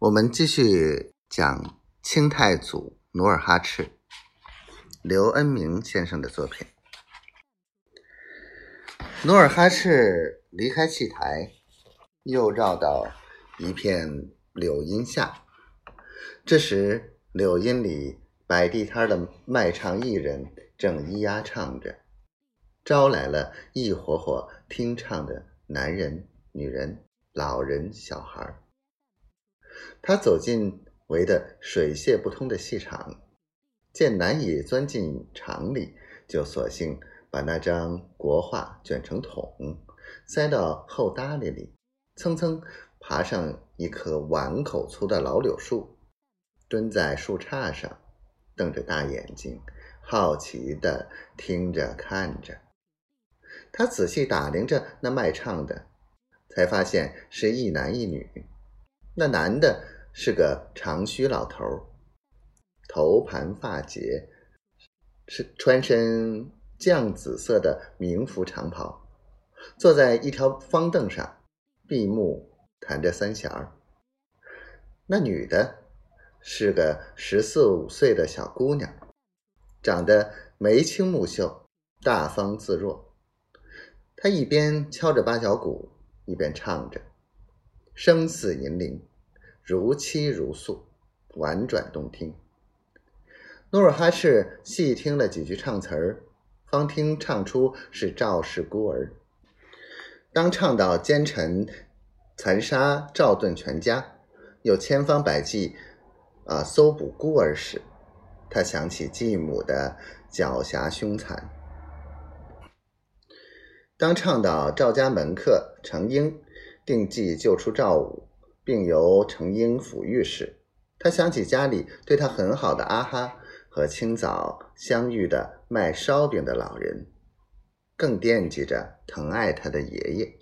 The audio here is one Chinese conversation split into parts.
我们继续讲清太祖努尔哈赤，刘恩明先生的作品。努尔哈赤离开戏台，又绕到一片柳荫下。这时，柳荫里摆地摊的卖唱艺人正咿呀唱着，招来了一伙伙听唱的男人、女人、老人、小孩儿。他走进围得水泄不通的戏场，见难以钻进场里，就索性把那张国画卷成筒，塞到后搭里里，蹭蹭爬上一棵碗口粗的老柳树，蹲在树杈上，瞪着大眼睛，好奇地听着看着。他仔细打量着那卖唱的，才发现是一男一女。那男的是个长须老头，头盘发结，是穿身绛紫色的明服长袍，坐在一条方凳上，闭目弹着三弦儿。那女的是个十四五岁的小姑娘，长得眉清目秀，大方自若。她一边敲着八角鼓，一边唱着，声似银铃。如泣如诉，婉转动听。努尔哈赤细听了几句唱词儿，方听唱出是赵氏孤儿。当唱到奸臣残杀赵盾全家，又千方百计啊搜捕孤儿时，他想起继母的狡黠凶残。当唱到赵家门客程婴定计救出赵武。并由程婴抚育时，他想起家里对他很好的阿哈和清早相遇的卖烧饼的老人，更惦记着疼爱他的爷爷。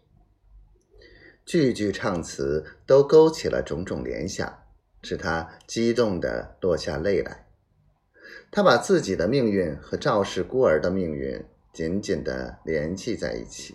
句句唱词都勾起了种种联想，使他激动的落下泪来。他把自己的命运和赵氏孤儿的命运紧紧的联系在一起。